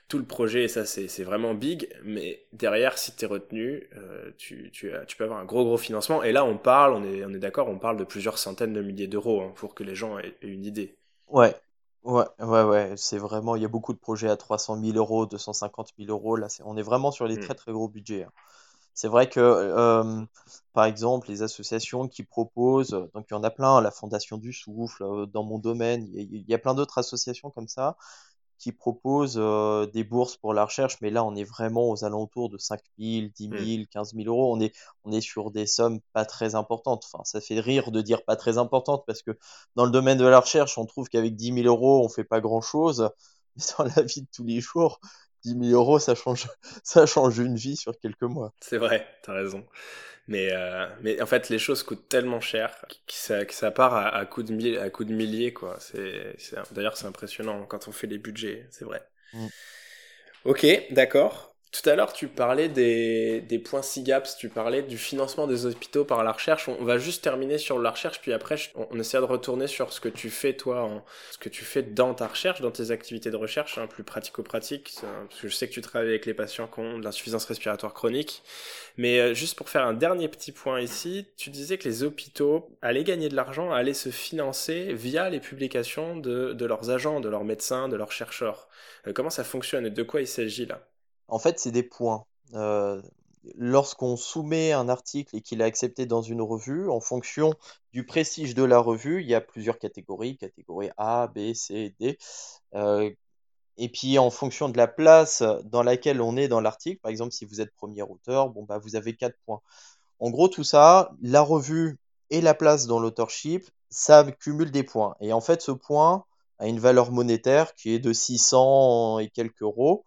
tout le projet, et ça c'est vraiment big, mais derrière, si tu es retenu, euh, tu, tu, tu, peux avoir un gros gros financement, et là on parle, on est, on est d'accord, on parle de plusieurs centaines de milliers d'euros hein, pour que les gens aient une idée. Ouais, ouais, ouais, ouais, c'est vraiment, il y a beaucoup de projets à 300 000 euros, 250 000 euros, là on est vraiment sur les hmm. très très gros budgets. Hein. C'est vrai que, euh, par exemple, les associations qui proposent, donc il y en a plein, la Fondation du Souffle, euh, dans mon domaine, il y, a plein d'autres associations comme ça qui proposent euh, des bourses pour la recherche, mais là, on est vraiment aux alentours de 5 000, 10 000, 15 000 euros. On est, on est sur des sommes pas très importantes. Enfin, ça fait rire de dire pas très importantes parce que dans le domaine de la recherche, on trouve qu'avec 10 000 euros, on fait pas grand chose. [LAUGHS] Mais dans la vie de tous les jours, 10 000 euros, ça change, [LAUGHS] ça change une vie sur quelques mois. C'est vrai, t'as raison. Mais, euh, mais en fait, les choses coûtent tellement cher que ça, que ça part à, à coups de, mille, à coups de milliers, quoi. C'est, d'ailleurs, c'est impressionnant quand on fait les budgets, c'est vrai. Mm. Ok, d'accord. Tout à l'heure, tu parlais des, des points SIGAPS, tu parlais du financement des hôpitaux par la recherche. On, va juste terminer sur la recherche, puis après, on, essaie de retourner sur ce que tu fais, toi, en, ce que tu fais dans ta recherche, dans tes activités de recherche, hein, plus pratico-pratique, parce que je sais que tu travailles avec les patients qui ont de l'insuffisance respiratoire chronique. Mais euh, juste pour faire un dernier petit point ici, tu disais que les hôpitaux allaient gagner de l'argent, allaient se financer via les publications de, de leurs agents, de leurs médecins, de leurs chercheurs. Euh, comment ça fonctionne et de quoi il s'agit là? En fait, c'est des points. Euh, lorsqu'on soumet un article et qu'il est accepté dans une revue, en fonction du prestige de la revue, il y a plusieurs catégories, catégorie A, B, C, D. Euh, et puis en fonction de la place dans laquelle on est dans l'article, par exemple si vous êtes premier auteur, bon bah vous avez 4 points. En gros tout ça, la revue et la place dans l'authorship, ça cumule des points. Et en fait ce point a une valeur monétaire qui est de 600 et quelques euros.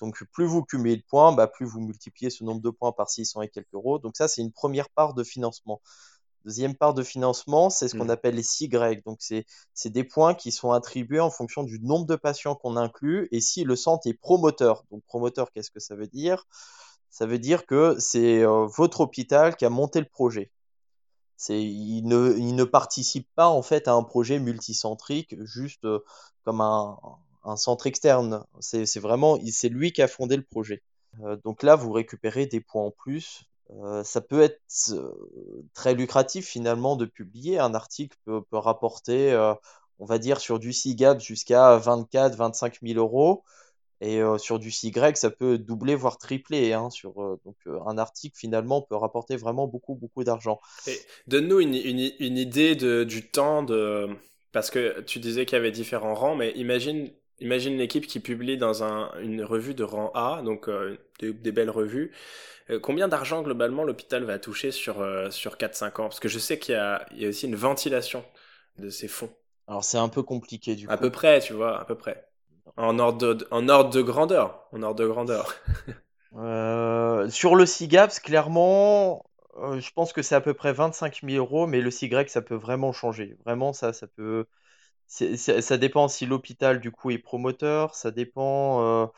Donc plus vous cumulez de points, bah, plus vous multipliez ce nombre de points par 600 et quelques euros. Donc ça, c'est une première part de financement. Deuxième part de financement, c'est ce qu'on mmh. appelle les CY. Donc c'est des points qui sont attribués en fonction du nombre de patients qu'on inclut et si le centre est promoteur. Donc promoteur, qu'est-ce que ça veut dire? Ça veut dire que c'est euh, votre hôpital qui a monté le projet. Il ne, il ne participe pas en fait à un projet multicentrique juste euh, comme un, un centre externe. C'est vraiment, c'est lui qui a fondé le projet. Euh, donc là, vous récupérez des points en plus. Euh, ça peut être euh, très lucratif finalement de publier. Un article peut, rapporter, on va dire, sur du CIGAP jusqu'à 24, 25 000 euros. Et sur du CY, ça peut doubler, voire tripler. Hein, sur, donc un article, finalement, peut rapporter vraiment beaucoup, beaucoup d'argent. Donne-nous une, une, idée de, du temps de... Parce que tu disais qu'il y avait différents rangs, mais imagine Imagine une équipe qui publie dans un, une revue de rang A, donc euh, des, belles revues. Euh, combien d'argent globalement l'hôpital va toucher sur, euh, sur 4-5 ans? Parce que je sais qu'il y a, il y a aussi une ventilation de ces fonds. Alors c'est un peu compliqué du coup. À peu près, tu vois, à peu près. En ordre de, en ordre de grandeur. En ordre de grandeur. [LAUGHS] sur le CIGAPS, clairement, je pense que c'est à peu près 25 000 euros, mais le CY, ça peut vraiment changer. Vraiment, ça, ça peut ça dépend si l'hôpital, du coup, est promoteur, ça dépend, heu,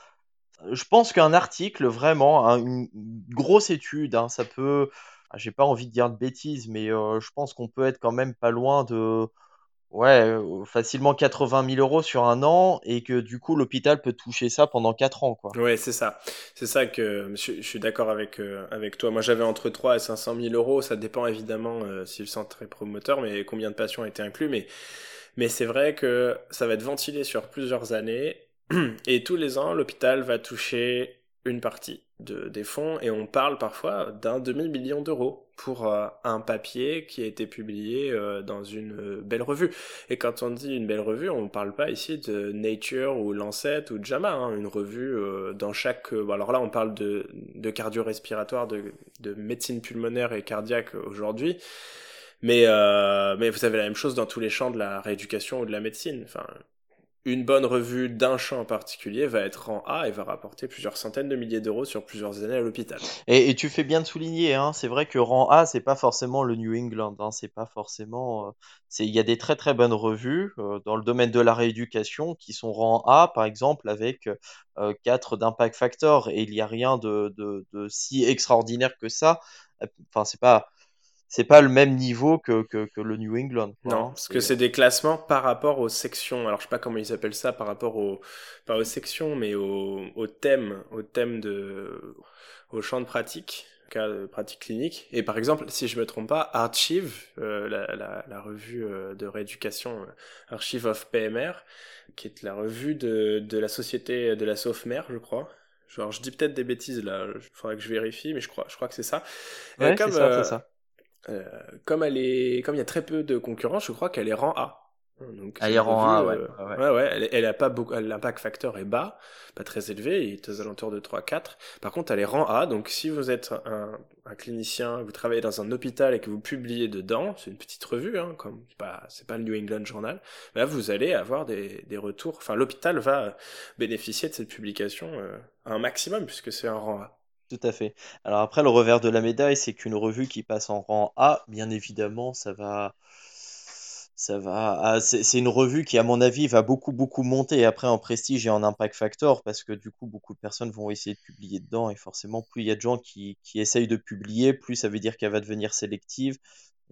je pense qu'un article vraiment, un une grosse étude, hein, ça peut ah, j'ai pas envie de dire de bêtises, mais heu, je pense qu'on peut être quand même pas loin de ouais, heu, facilement 80 000 euros sur un an et que du coup l'hôpital peut toucher ça pendant 4 ans, quoi. Ouais, c'est ça. C'est ça que je, suis d'accord avec, euh, avec toi. Moi, j'avais entre 3 et 500 000 euros. Ça dépend évidemment euh, si le centre est promoteur, mais combien de patients étaient inclus. Mais, mais c'est vrai que ça va être ventilé sur plusieurs années. [CLEARS THROAT] Et tous les ans, l'hôpital va toucher une partie de, des fonds et on parle parfois d'un demi-million d'euros pour euh, un papier qui a été publié euh, dans une euh, belle revue. Et quand on dit une belle revue, on ne parle pas ici de Nature ou Lancet ou JAMA, hein, une revue dans chaque... Alors là, on parle de, de cardio-respiratoire, de, de médecine pulmonaire et cardiaque aujourd'hui. Mais, mais vous avez la même chose dans tous les champs de la rééducation ou de la médecine. Enfin, une bonne revue d'un champ en particulier va être en A et va rapporter plusieurs centaines de milliers d'euros sur plusieurs années à l'hôpital. Et, tu fais bien de souligner, hein, c'est vrai que rang A, c'est pas forcément le New England, hein, c'est pas forcément. Euh, il y a des très très bonnes revues euh, dans le domaine de la rééducation qui sont rang A, par exemple, avec euh, 4 d'impact factor, et il n'y a rien de, de, de si extraordinaire que ça. Enfin, c'est pas c'est pas le même niveau que, que, que le New England. non, parce que c'est des classements par rapport aux sections. Alors je sais pas comment ils appellent ça par rapport aux pas aux sections, mais au, au thème, au thème de au champ de pratique, cas de pratique clinique. Et par exemple, si je me trompe pas, Archive, euh, la, la, la, revue euh, de rééducation euh, Archive of PMR, qui est la revue de, de la société de la SOFMER, je crois. Genre, je dis peut-être des bêtises là, il faudrait que je vérifie, mais je crois, je crois que c'est ça. Ouais, c'est ça, c'est ça euh, comme elle est, comme il y a très peu de concurrence, je crois qu'elle est rang A. Donc, elle est rang A, ouais. Euh, ouais. ouais, Elle, elle, a pas beaucoup, l'impact facteur est bas, pas très élevé, il est aux alentours de 3-4. Par contre, elle est rang A, donc si vous êtes un, un, clinicien, vous travaillez dans un hôpital et que vous publiez dedans, c'est une petite revue, hein, comme c'est pas, c'est pas le New England Journal, là vous allez avoir des, des retours. Enfin, l'hôpital va bénéficier de cette publication euh, un maximum puisque c'est un rang A. Tout à fait. Alors après, le revers de la médaille, c'est qu'une revue qui passe en rang A, bien évidemment, ça va, ça va, ah, c'est une revue qui, à mon avis, va beaucoup, beaucoup monter après en prestige et en impact factor, parce que du coup, beaucoup de personnes vont essayer de publier dedans, et forcément, plus il y a de gens qui, qui essayent de publier, plus ça veut dire qu'elle va devenir sélective,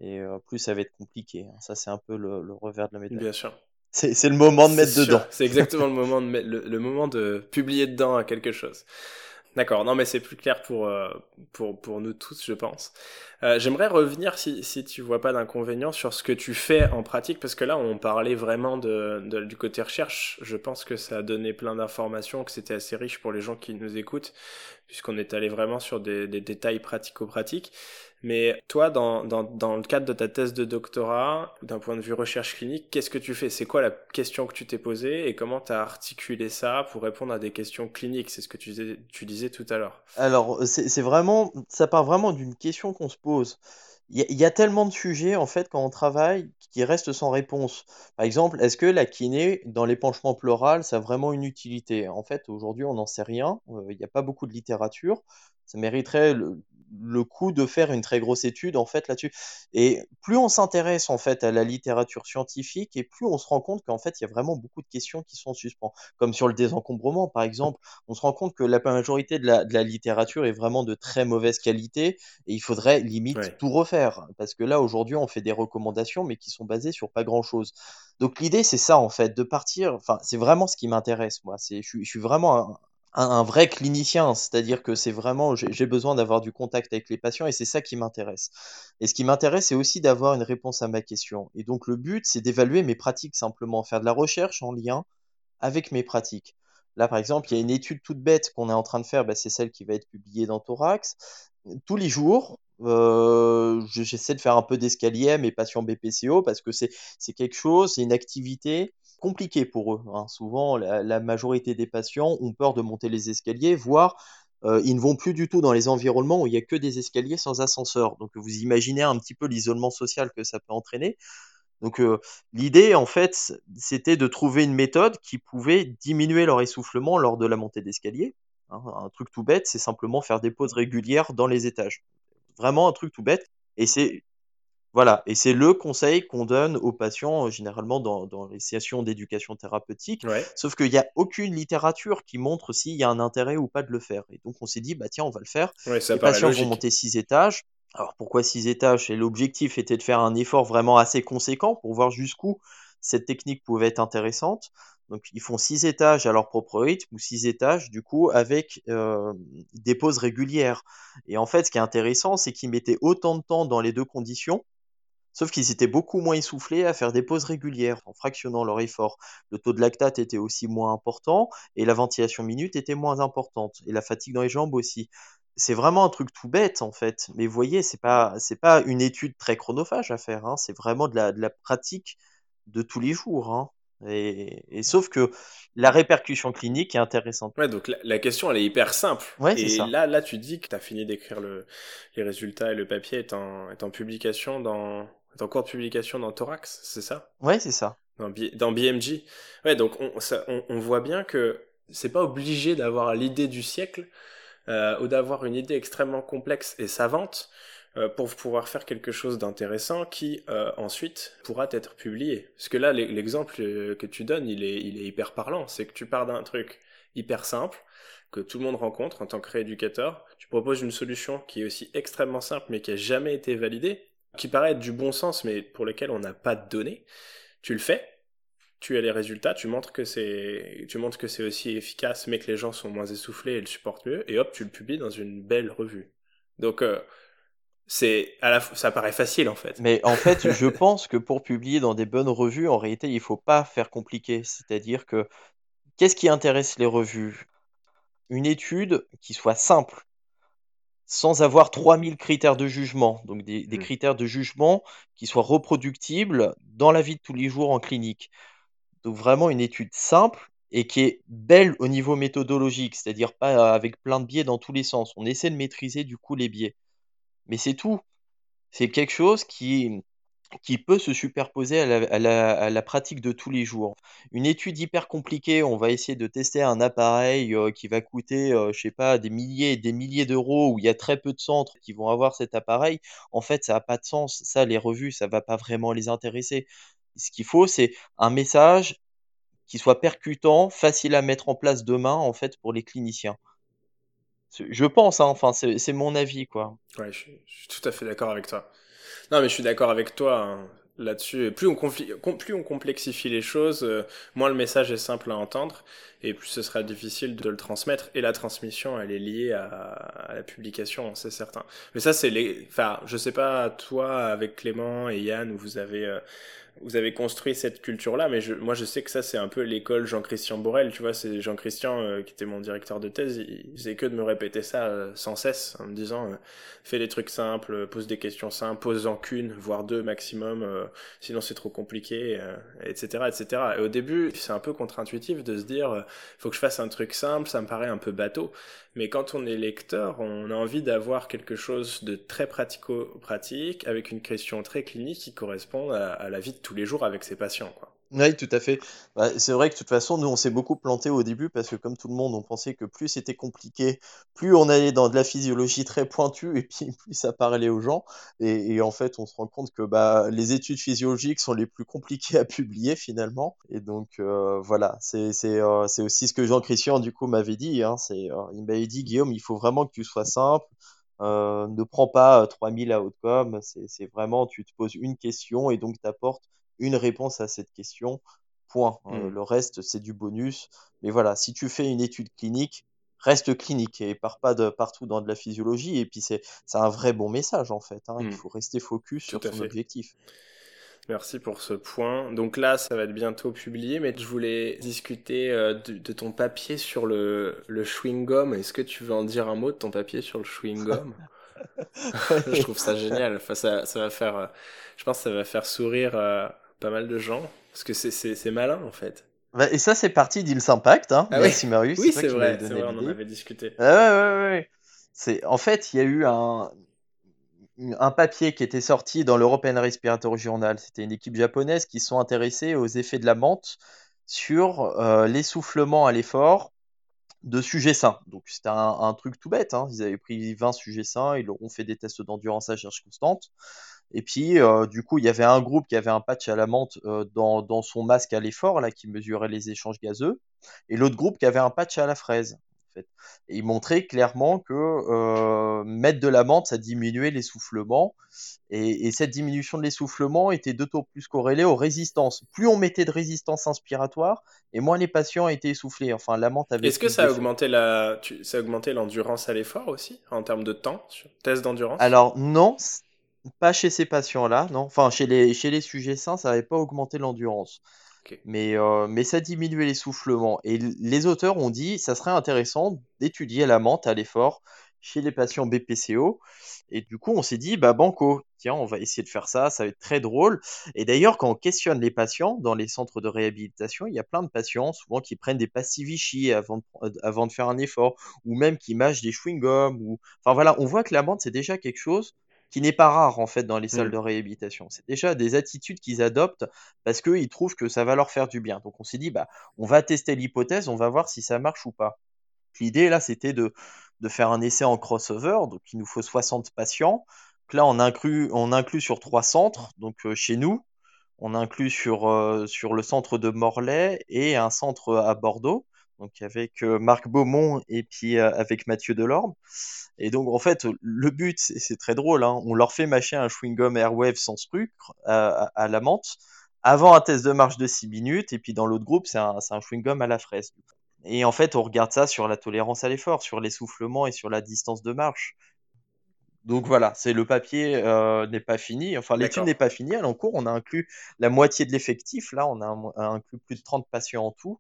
et euh, plus ça va être compliqué. Hein. Ça, c'est un peu le, revers de la médaille. Bien sûr. C'est le moment de mettre dedans. C'est exactement le moment de mettre, le moment de publier dedans à quelque chose. D'accord, non mais c'est plus clair pour, euh, pour, pour nous tous, je pense. Euh, J'aimerais revenir, si, si tu vois pas d'inconvénient, sur ce que tu fais en pratique, parce que là, on parlait vraiment de, du côté recherche. Je pense que ça a donné plein d'informations, que c'était assez riche pour les gens qui nous écoutent, puisqu'on est allé vraiment sur des, des détails pratico-pratiques. Mais toi, dans, dans, dans le cadre de ta thèse de doctorat, d'un point de vue recherche clinique, qu'est-ce que tu fais? C'est quoi la question que tu t'es posée et comment tu as articulé ça pour répondre à des questions cliniques? C'est ce que tu disais, tout à l'heure. Alors, c'est vraiment, ça part vraiment d'une question qu'on se pose. Il y, a tellement de sujets, en fait, quand on travaille, qui restent sans réponse. Par exemple, est-ce que la kiné, dans l'épanchement pleural, ça a vraiment une utilité? En fait, aujourd'hui, on n'en sait rien. Euh, il n'y a pas beaucoup de littérature. Ça mériterait le, le coup de faire une très grosse étude en fait là-dessus. Et plus on s'intéresse en fait à la littérature scientifique et plus on se rend compte qu'en fait il y a vraiment beaucoup de questions qui sont en suspens. Comme sur le désencombrement par exemple, on se rend compte que la majorité de la, de la littérature est vraiment de très mauvaise qualité et il faudrait limite tout refaire parce que là aujourd'hui on fait des recommandations mais qui sont basées sur pas grand-chose. Donc l'idée c'est ça en fait, de partir, enfin c'est vraiment ce qui m'intéresse moi, c'est je, je suis vraiment un, un, vrai clinicien, c'est-à-dire que c'est vraiment, j'ai besoin d'avoir du contact avec les patients et c'est ça qui m'intéresse. Et ce qui m'intéresse, c'est aussi d'avoir une réponse à ma question. Et donc le but, c'est d'évaluer mes pratiques simplement, faire de la recherche en lien avec mes pratiques. Là, par exemple, il y a une étude toute bête qu'on est en train de faire, bah, c'est celle qui va être publiée dans Thorax. Tous les jours, euh, j'essaie de faire un peu d'escalier à mes patients BPCO parce que c'est quelque chose, c'est une activité compliqué pour eux. Hein. Souvent, la, majorité des patients ont peur de monter les escaliers, voire euh, ils ne vont plus du tout dans les environnements où il n'y a que des escaliers sans ascenseur. Donc vous imaginez un petit peu l'isolement social que ça peut entraîner. Donc euh, l'idée, en fait, c'était de trouver une méthode qui pouvait diminuer leur essoufflement lors de la montée d'escalier. Hein. un truc tout bête, c'est simplement faire des pauses régulières dans les étages. Vraiment un truc tout bête. Et c'est Voilà, et c'est le conseil qu'on donne aux patients euh, généralement dans, dans les sessions d'éducation thérapeutique. Ouais. Sauf qu'il n'y a aucune littérature qui montre s'il y a un intérêt ou pas de le faire. Et donc on s'est dit, bah tiens, on va le faire. Ouais, les patients logique. vont monter six étages. Alors pourquoi six étages? Et l'objectif était de faire un effort vraiment assez conséquent pour voir jusqu'où cette technique pouvait être intéressante. Donc ils font six étages à leur propre rythme ou six étages du coup avec euh, des pauses régulières. Et en fait, ce qui est intéressant, c'est qu'ils mettaient autant de temps dans les deux conditions Sauf qu'ils étaient beaucoup moins essoufflés à faire des pauses régulières en fractionnant leur effort. Le taux de lactate était aussi moins important et la ventilation minute était moins importante et la fatigue dans les jambes aussi. C'est vraiment un truc tout bête en fait, mais vous voyez, c'est pas c'est pas une étude très chronophage à faire, hein. c'est vraiment de la, de la pratique de tous les jours. hein. Et, et sauf que la répercussion clinique est intéressante. Ouais, donc la, la question, elle est hyper simple. Ouais, c'est Et ça. là, là, tu dis que tu as fini d'écrire le, les résultats et le papier est en, est en publication dans, est en cours de publication dans Thorax, c'est ça? Ouais, c'est ça. Dans, B- dans BMJ. Ouais, donc on, ça- on, on voit bien que c'est pas obligé d'avoir l'idée du siècle euh, ou d'avoir une idée extrêmement complexe et savante euh, pour pouvoir faire quelque chose d'intéressant qui euh, ensuite pourra être publié. Parce que là, l'e- l'exemple euh, que tu donnes, il est, il est hyper parlant. C'est que tu pars d'un truc hyper simple que tout le monde rencontre en tant que rééducateur. Tu proposes une solution qui est aussi extrêmement simple mais qui a jamais été validée, qui paraît être du bon sens mais pour lequel on n'a pas de données. Tu le fais, tu as les résultats, tu montres que c'est, tu montres que c'est aussi efficace, mais que les gens sont moins essoufflés et le supportent mieux, et hop, tu le publies dans une belle revue. Donc, euh, c'est, à la, ça paraît facile en fait. Mais en fait, [LAUGHS] je pense que pour publier dans des bonnes revues, en réalité, il faut pas faire compliqué. C'est-à-dire que qu'est-ce qui intéresse les revues? Une étude qui soit simple, sans avoir 3000 critères de jugement. Donc des, des Mm. critères de jugement qui soient reproductibles dans la vie de tous les jours en clinique. Donc vraiment une étude simple et qui est belle au niveau méthodologique, c'est-à-dire pas avec plein de biais dans tous les sens. On essaie de maîtriser du coup les biais. Mais c'est tout. C'est quelque chose qui, qui peut se superposer à la, pratique de tous les jours. Une étude hyper compliquée, on va essayer de tester un appareil euh, qui va coûter, euh, je sais pas, des milliers et des milliers d'euros, où il y a très peu de centres qui vont avoir cet appareil. En fait, ça n'a pas de sens. Ça, les revues, ça va pas vraiment les intéresser. Ce qu'il faut, c'est un message qui soit percutant, facile à mettre en place demain, en fait, pour les cliniciens. Je pense, hein, enfin, c'est mon avis, quoi. Ouais, je, suis tout à fait d'accord avec toi. Non, mais je suis d'accord avec toi hein, là-dessus. Plus on, complexifie les choses, euh, moins le message est simple à entendre, et plus ce sera difficile de le transmettre. Et la transmission, elle est liée à, la publication, c'est certain. Mais ça, c'est les. Enfin, je sais pas, toi, avec Clément et Yann, où vous avez. euh, vous avez construit cette culture-là, mais moi je sais que ça c'est un peu l'école Jean-Christian Borel, tu vois, c'est Jean-Christian euh, qui était mon directeur de thèse, il, faisait que de me répéter ça euh, sans cesse, en me disant euh, fais des trucs simples, pose des questions simples, pose-en qu'une, voire deux maximum, sinon c'est trop compliqué, etc., etc. Et au début, c'est un peu contre-intuitif de se dire faut que je fasse un truc simple, ça me paraît un peu bateau, mais quand on est lecteur, on a envie d'avoir quelque chose de très pratico-pratique, avec une question très clinique qui correspond à, à la vie de tous les jours avec ses patients, quoi. Oui, tout à fait. Bah, c'est vrai que de toute façon, nous, on s'est beaucoup planté au début parce que comme tout le monde, on pensait que plus c'était compliqué, plus on allait dans de la physiologie très pointue et puis [LAUGHS] plus ça parlait aux gens. Et, en fait, on se rend compte que bah, les études physiologiques sont les plus compliquées à publier finalement. Et donc, euh, voilà, euh, c'est aussi ce que Jean-Christian, du coup, m'avait dit. Hein, euh, il m'avait dit, Guillaume, il faut vraiment que tu sois simple. Ne prends pas euh, 3000 à outcome, c'est c'est vraiment, tu te poses une question et donc tu apportes une réponse à cette question. Point. Euh, Hmm. le reste, c'est du bonus. Mais voilà, si tu fais une étude clinique, reste clinique et pars pas de partout dans de la physiologie. Et puis c'est un vrai bon message en fait. hein. Il Hmm. faut rester focus Tout sur son fait. objectif. Merci pour ce point. Donc là, ça va être bientôt publié, mais je voulais discuter euh, de, de ton papier sur le, le chewing-gum. Est-ce que tu veux en dire un mot de ton papier sur le chewing-gum? [LAUGHS] [LAUGHS] Je trouve ça génial. Enfin, ça, ça va faire, euh, je pense que ça va faire sourire euh, pas mal de gens, parce que c'est malin en fait. Bah, et ça, c'est parti d'Ils Impact. Hein. Ah oui, Marius, oui, c'est vrai, on en avait discuté. Ah ouais, ouais. C'est, en fait, il y a eu un, un papier qui était sorti dans l'European Respiratory Journal. C'était une équipe japonaise qui sont intéressés aux effets de la menthe sur euh, l'essoufflement à l'effort de sujets sains. Donc c'était un, truc tout bête. Hein. Ils avaient pris 20 sujets sains, ils leur ont fait des tests d'endurance à charge constante. Et puis, euh, du coup, il y avait un groupe qui avait un patch à la menthe euh, dans, dans, son masque à l'effort, là, qui mesurait les échanges gazeux, et l'autre groupe qui avait un patch à la fraise. En fait. Et il montrait clairement que euh, mettre de la menthe, ça diminuait l'essoufflement. Et, et, cette diminution de l'essoufflement était tours plus corrélée aux résistances. Plus on mettait de résistance inspiratoire, et moins les patients étaient essoufflés. Enfin, la menthe avait. Est-ce que ça a, augmenté la... ça a augmenté l'endurance à l'effort aussi, en termes de temps, test d'endurance? Alors, non, pas chez ces patients-là, non. Enfin, chez les, chez les sujets sains, ça n'avait pas augmenté l'endurance. Mais, euh, mais ça diminuait l'essoufflement. Et les auteurs ont dit ça serait intéressant d'étudier la menthe à l'effort chez les patients BPCO. Et du coup, on s'est dit, bah banco, tiens, on va essayer de faire ça, ça va être très drôle. Et d'ailleurs, quand on questionne les patients dans les centres de réhabilitation, il y a plein de patients, souvent, qui prennent des pastilles Vichy avant de, euh, avant de faire un effort, ou même qui mâchent des chewing-gums. Ou... Enfin voilà, on voit que la menthe, c'est déjà quelque chose qui n'est pas rare en fait dans les salles mmh. de réhabilitation. C'est déjà des attitudes qu'ils adoptent parce qu'ils trouvent que ça va leur faire du bien. Donc on s'est dit, bah, on va tester l'hypothèse, on va voir si ça marche ou pas. L'idée là, c'était de, de faire un essai en crossover, donc il nous faut 60 patients. Donc là, on inclut, on inclut sur trois centres, donc euh, chez nous, on inclut sur, euh, sur le centre de Morlaix et un centre à Bordeaux, donc avec Marc Beaumont et puis avec Mathieu Delorme. Et donc, en fait, le but, c'est très drôle, hein. on leur fait mâcher un chewing-gum Airwave sans sucre à, la menthe avant un test de marche de 6 minutes, et puis dans l'autre groupe, c'est un, un chewing-gum à la fraise. Et en fait, on regarde ça sur la tolérance à l'effort, sur l'essoufflement et sur la distance de marche. Donc voilà, c'est le papier euh, n'est pas fini, enfin l'étude n'est pas finie, elle est en cours, on a inclus la moitié de l'effectif, là on a inclus plus de 30 patients en tout,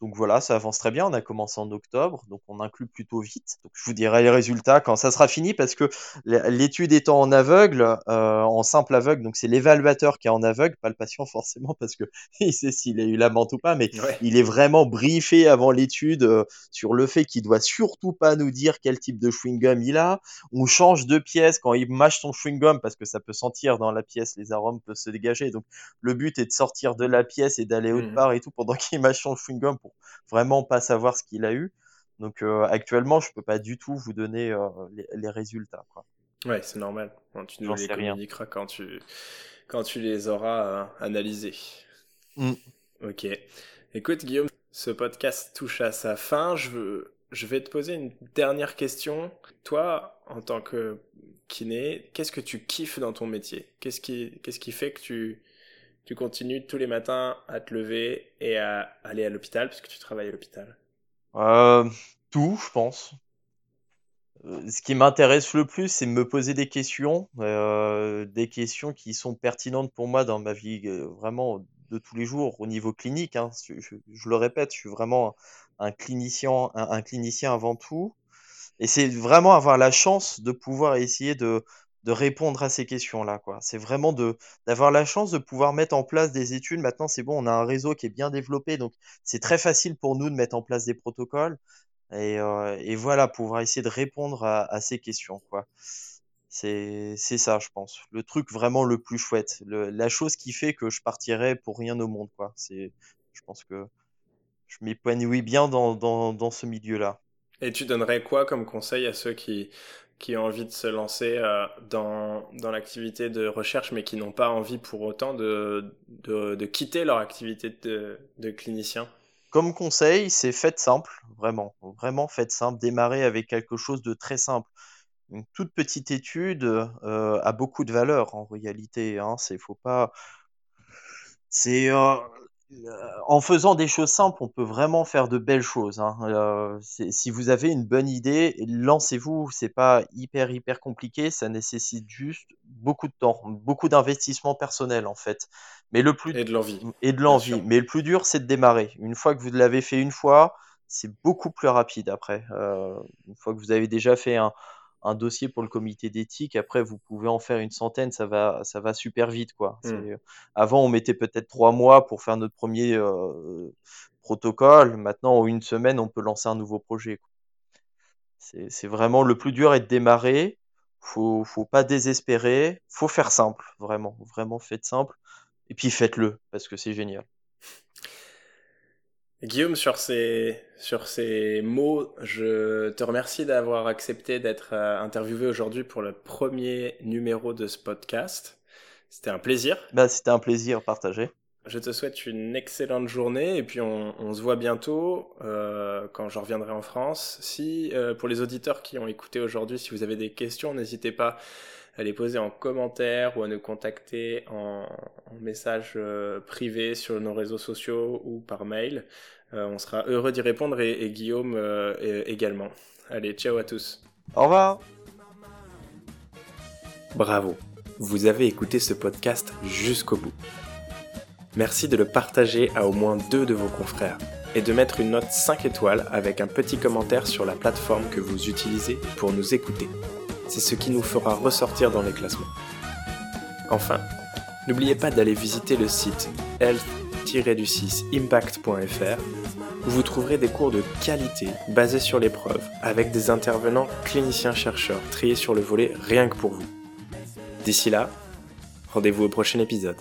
donc voilà, ça avance très bien. On a commencé en octobre, donc on inclut plutôt vite. Donc je vous dirai les résultats quand ça sera fini, parce que l'étude étant en aveugle, euh, en simple aveugle, donc c'est l'évaluateur qui est en aveugle, pas le patient [LAUGHS] forcément, parce que [LAUGHS] il sait s'il a eu la menthe ou pas, mais il est vraiment briefé avant l'étude euh, sur le fait qu'il doit surtout pas nous dire quel type de chewing-gum il a. On change de pièce quand il mâche son chewing-gum, parce que ça peut sentir dans la pièce, les arômes peuvent se dégager. Donc le but est de sortir de la pièce et d'aller autre mmh. part et tout pendant [LAUGHS] qu'il mâche son chewing-gum pour vraiment pas savoir ce qu'il a eu. Donc euh, actuellement, je peux pas du tout vous donner euh, les, résultats. Quoi. Ouais, c'est normal. tu nous les communiqueras quand tu, quand tu les auras euh, analysés. Mm. Ok. Écoute, Guillaume, ce podcast touche à sa fin. Je, veux, je vais te poser une dernière question. Toi, en tant que kiné, qu'est-ce que tu kiffes dans ton métier? Qu'est-ce qui, qu'est-ce qui fait que tu, tu continues tous les matins à te lever et à aller à l'hôpital parce que tu travailles à l'hôpital euh, Tout, je pense. Euh, ce qui m'intéresse le plus, c'est me poser des questions, euh, des questions qui sont pertinentes pour moi dans ma vie vraiment de tous les jours au niveau clinique. Hein. Je, le répète, je suis vraiment un clinicien, un clinicien avant tout. Et c'est vraiment avoir la chance de pouvoir essayer de, de répondre à ces questions-là. C'est vraiment de d'avoir la chance de pouvoir mettre en place des études. Maintenant, c'est bon, on a un réseau qui est bien développé, donc c'est très facile pour nous de mettre en place des protocoles et, euh, et voilà, pouvoir essayer de répondre à, ces questions, quoi. C'est ça, je pense. Le truc vraiment le plus chouette, la chose qui fait que je partirais pour rien au monde, quoi. C'est, je pense que je m'épanouis bien dans, dans, dans ce milieu-là. Et tu donnerais quoi comme conseil à ceux qui qui ont envie de se lancer euh, dans, dans l'activité de recherche, mais qui n'ont pas envie pour autant de, de, quitter leur activité de, de, clinicien Comme conseil, c'est faites simple, vraiment. Vraiment faites simple. Démarrez avec quelque chose de très simple. Une toute petite étude euh, a beaucoup de valeur en réalité. Hein. C'est faut pas. C'est euh, en faisant des choses simples, on peut vraiment faire de belles choses. Hein. Euh, si vous avez une bonne idée, lancez-vous. C'est pas hyper hyper compliqué. Ça nécessite juste beaucoup de temps, beaucoup d'investissement personnel en fait. Mais le plus et de l'envie. Et de l'envie. Mais le plus dur, c'est de démarrer. Une fois que vous l'avez fait une fois, c'est beaucoup plus rapide après. Euh, une fois que vous avez déjà fait un, un dossier pour le comité d'éthique. Après, vous pouvez en faire une centaine, ça va, ça va super vite, quoi. Mmh. Avant, on mettait peut-être trois mois pour faire notre premier euh, protocole. Maintenant, en une semaine, on peut lancer un nouveau projet. C'est vraiment le plus dur est de démarrer. Faut, faut pas désespérer. Faut faire simple, vraiment, vraiment faites simple. Et puis faites-le parce que c'est génial. Guillaume, sur ces, sur ces mots, je te remercie d'avoir accepté d'être euh, interviewé aujourd'hui pour le premier numéro de ce podcast. C'était un plaisir. Bah, c'était un plaisir partagé. Je te souhaite une excellente journée et puis on, on se voit bientôt euh, quand je reviendrai en France. Si euh, pour les auditeurs qui ont écouté aujourd'hui, si vous avez des questions, n'hésitez pas à les poser en commentaire ou à nous contacter en, en message euh, privé sur nos réseaux sociaux ou par mail. Euh, on sera heureux d'y répondre et, et Guillaume euh, également. Allez, ciao à tous. Au revoir. Bravo, vous avez écouté ce podcast jusqu'au bout. Merci de le partager à au moins deux de vos confrères et de mettre une note 5 étoiles avec un petit commentaire sur la plateforme que vous utilisez pour nous écouter. C'est ce qui nous fera ressortir dans les classements. Enfin, n'oubliez pas d'aller visiter le site health-impact.fr où vous trouverez des cours de qualité basés sur l'épreuve avec des intervenants cliniciens-chercheurs triés sur le volet rien que pour vous. D'ici là, rendez-vous au prochain épisode.